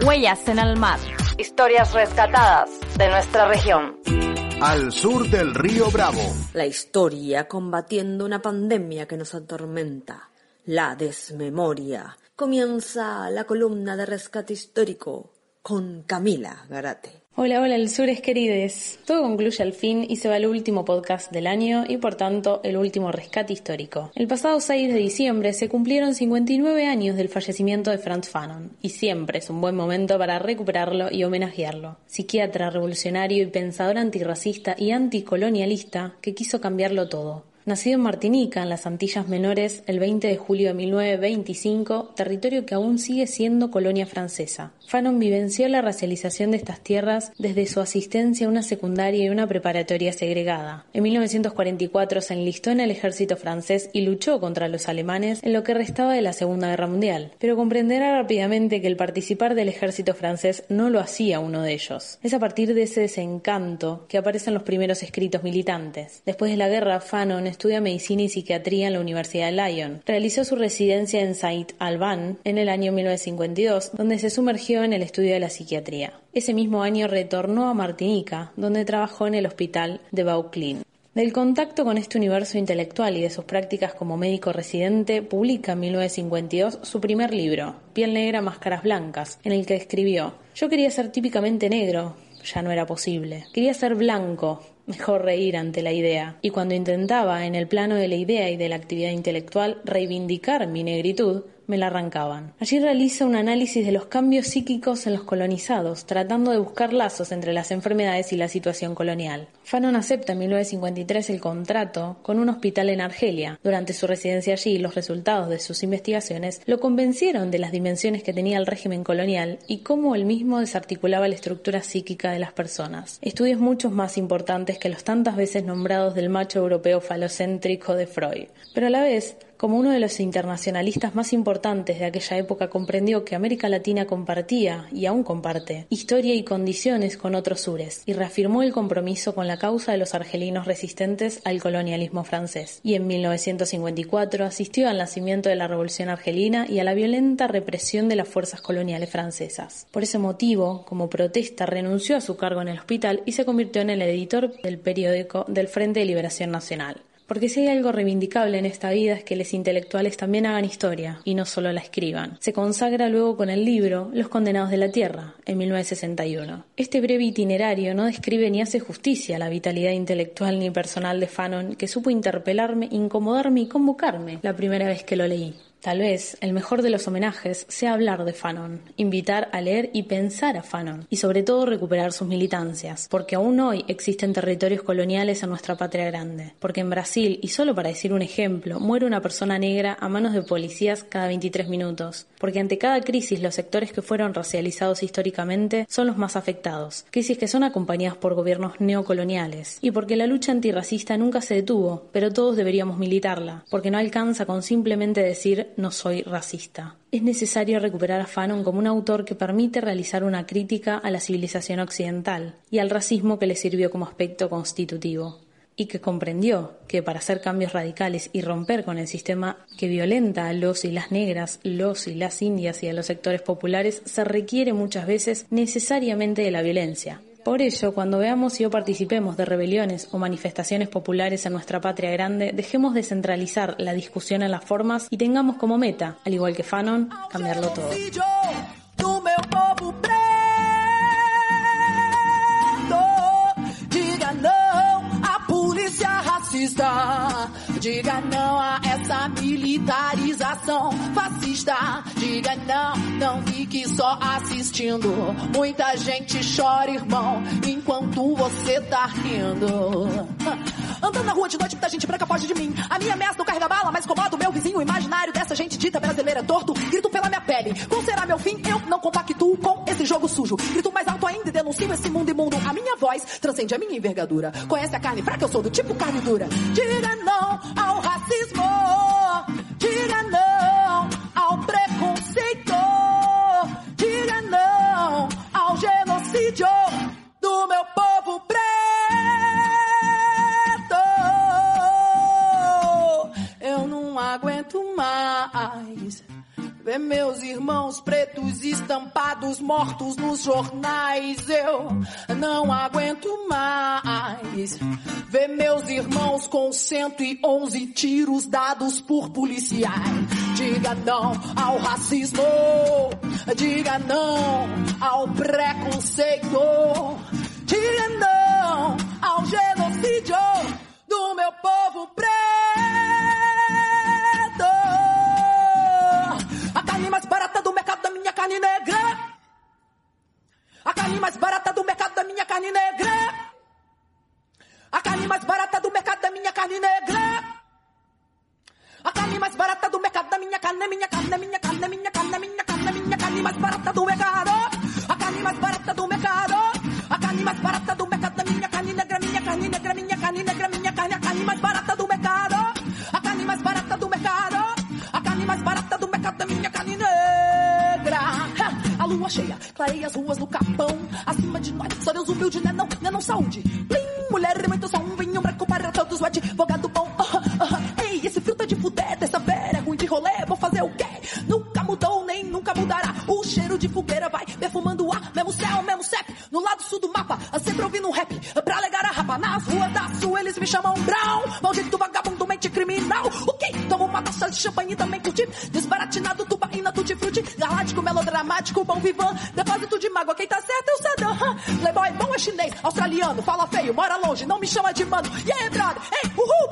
Huellas en el mar. Historias rescatadas de nuestra región. Al sur del río Bravo. La historia combatiendo una pandemia que nos atormenta. La desmemoria. Comienza la columna de rescate histórico con Camila Garate. Hola, hola, sures querides. Todo concluye al fin y se va el último podcast del año y por tanto el último rescate histórico. El pasado 6 de diciembre se cumplieron 59 años del fallecimiento de Franz Fanon y siempre es un buen momento para recuperarlo y homenajearlo. Psiquiatra, revolucionario y pensador antirracista y anticolonialista que quiso cambiarlo todo. Nacido en Martinica, en las Antillas Menores, el 20 de julio de 1925, territorio que aún sigue siendo colonia francesa. Fanon vivenció la racialización de estas tierras desde su asistencia a una secundaria y una preparatoria segregada. En 1944 se enlistó en el ejército francés y luchó contra los alemanes en lo que restaba de la Segunda Guerra Mundial, pero comprenderá rápidamente que el participar del ejército francés no lo hacía uno de ellos. Es a partir de ese desencanto que aparecen los primeros escritos militantes. Después de la guerra, Fanon estudia medicina y psiquiatría en la Universidad de Lyon. Realizó su residencia en Saint-Alban en el año 1952, donde se sumergió en el estudio de la psiquiatría. Ese mismo año retornó a Martinica, donde trabajó en el hospital de Vauclin. Del contacto con este universo intelectual y de sus prácticas como médico residente, publica en 1952 su primer libro, Piel Negra, Máscaras Blancas, en el que escribió: Yo quería ser típicamente negro, ya no era posible. Quería ser blanco, mejor reír ante la idea. Y cuando intentaba, en el plano de la idea y de la actividad intelectual, reivindicar mi negritud, me la arrancaban. Allí realiza un análisis de los cambios psíquicos en los colonizados, tratando de buscar lazos entre las enfermedades y la situación colonial. Fanon acepta en 1953 el contrato con un hospital en Argelia. Durante su residencia allí, los resultados de sus investigaciones lo convencieron de las dimensiones que tenía el régimen colonial y cómo el mismo desarticulaba la estructura psíquica de las personas. Estudios muchos más importantes que los tantas veces nombrados del macho europeo falocéntrico de Freud. Pero a la vez, como uno de los internacionalistas más importantes de aquella época comprendió que América Latina compartía, y aún comparte, historia y condiciones con otros sures, y reafirmó el compromiso con la causa de los argelinos resistentes al colonialismo francés. Y en 1954 asistió al nacimiento de la Revolución Argelina y a la violenta represión de las fuerzas coloniales francesas. Por ese motivo, como protesta, renunció a su cargo en el hospital y se convirtió en el editor del periódico del Frente de Liberación Nacional. Porque si hay algo reivindicable en esta vida es que los intelectuales también hagan historia y no solo la escriban. Se consagra luego con el libro Los Condenados de la Tierra, en 1961. Este breve itinerario no describe ni hace justicia a la vitalidad intelectual ni personal de Fanon, que supo interpelarme, incomodarme y convocarme la primera vez que lo leí. Tal vez el mejor de los homenajes sea hablar de Fanon, invitar a leer y pensar a Fanon, y sobre todo recuperar sus militancias, porque aún hoy existen territorios coloniales en nuestra patria grande, porque en Brasil, y solo para decir un ejemplo, muere una persona negra a manos de policías cada 23 minutos, porque ante cada crisis los sectores que fueron racializados históricamente son los más afectados, crisis que son acompañadas por gobiernos neocoloniales, y porque la lucha antirracista nunca se detuvo, pero todos deberíamos militarla, porque no alcanza con simplemente decir no soy racista. Es necesario recuperar a Fanon como un autor que permite realizar una crítica a la civilización occidental y al racismo que le sirvió como aspecto constitutivo y que comprendió que para hacer cambios radicales y romper con el sistema que violenta a los y las negras, los y las indias y a los sectores populares se requiere muchas veces necesariamente de la violencia, por ello, cuando veamos y o participemos de rebeliones o manifestaciones populares en nuestra patria grande, dejemos de centralizar la discusión en las formas y tengamos como meta, al igual que Fanon, cambiarlo todo. A essa militarização fascista. Diga não, não fique só assistindo. Muita gente chora, irmão, enquanto você tá rindo. Andando na rua de noite, muita gente branca foge de mim. A minha ameaça não carrega bala, mas incomoda o meu vizinho imaginário dessa gente dita brasileira torto. Grito pela minha pele. Qual será meu fim? Eu não compactuo com jogo sujo. Grito mais alto ainda e denuncio esse mundo imundo. A minha voz transcende a minha envergadura. Conhece a carne fraca? Eu sou do tipo carne dura. Diga não ao racismo. Diga não irmãos pretos estampados mortos nos jornais. Eu não aguento mais ver meus irmãos com 111 tiros dados por policiais. Diga não ao racismo, diga não ao preconceito, diga não ao genocídio carne negra. A carne mais barata do mercado da minha carne negra. A carne mais barata do mercado da minha carne negra. A carne mais barata do mercado da minha carne, minha carne, minha carne, minha carne, minha carne, minha carne mais barata do mercado. A carne mais barata do mercado. A carne mais barata clareia as ruas do Capão. Acima de nós, só Deus humilde, né não, né não saúde. Plim, mulher, muito só um vinho branco para todos, o advogado bom. Ah, ah, ah. Ei, esse filtro de fuder, dessa vera, ruim de rolê, vou fazer o quê? Nunca mudou, nem nunca mudará. O cheiro de fogueira vai perfumando o ar, mesmo céu, mesmo CEP. No lado sul do mapa, sempre ouvindo um rap. Pra alegar a rapa, nas ruas da sul eles me chamam Brown. Maldito vagabundo, mente criminal. O quê? Tomo uma taça de champanhe e também curti. Desbaratinado, melodramático, bom vivan. Depósito de mágoa, quem tá certo é o Saddam. Playboy bom é chinês, australiano, fala feio, mora longe, não me chama de mano. E aí, brother? Ei, uhul,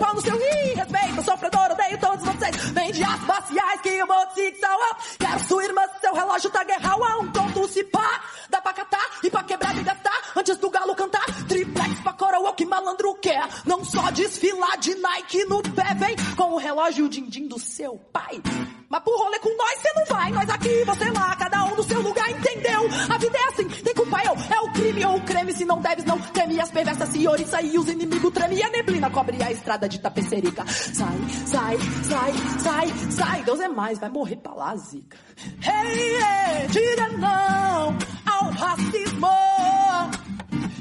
com o relógio din-din do seu pai. Mas pro rolê com nós cê não vai, nós aqui, você lá, cada um no seu lugar, entendeu? A vida é assim, tem culpa eu, é o crime ou o creme, se não deves não teme as perversas senhoritas e os inimigos treme e a neblina cobre a estrada de tapecerica. Sai, sai, sai, sai, sai, Deus é mais, vai morrer pra lá, zica. Hey, hey, diga não ao racismo,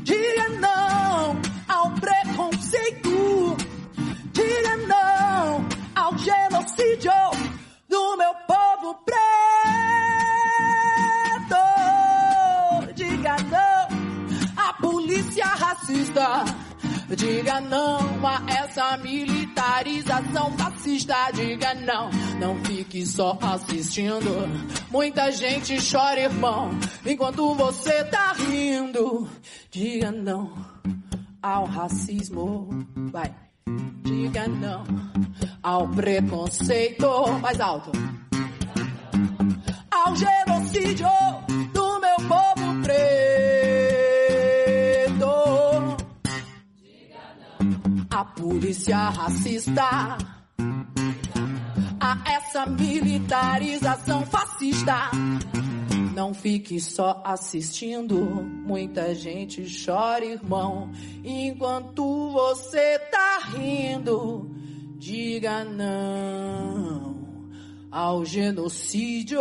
diga não Diga não a essa militarização fascista. Diga não, não fique só assistindo. Muita gente chora, irmão, enquanto você tá rindo. Diga não ao racismo. Vai. Diga não ao preconceito. Mais alto. Ao genocídio polícia racista. A essa militarização fascista. Não fique só assistindo, muita gente chora, irmão. Enquanto você tá rindo, diga não ao genocídio